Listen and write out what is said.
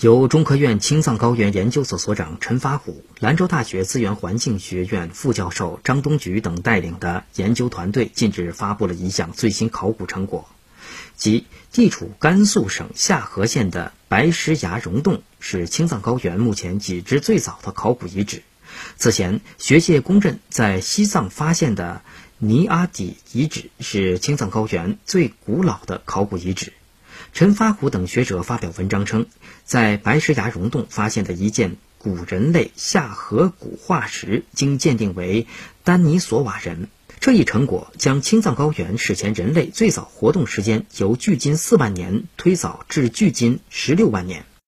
由中科院青藏高原研究所所长陈发虎、兰州大学资源环境学院副教授张东菊等带领的研究团队近日发布了一项最新考古成果，即地处甘肃省夏河县的白石崖溶洞是青藏高原目前已知最早的考古遗址。此前，学界公认在西藏发现的尼阿底遗址是青藏高原最古老的考古遗址。陈发虎等学者发表文章称，在白石崖溶洞发现的一件古人类下颌骨化石，经鉴定为丹尼索瓦人。这一成果将青藏高原史前人类最早活动时间由距今四万年推早至距今十六万年。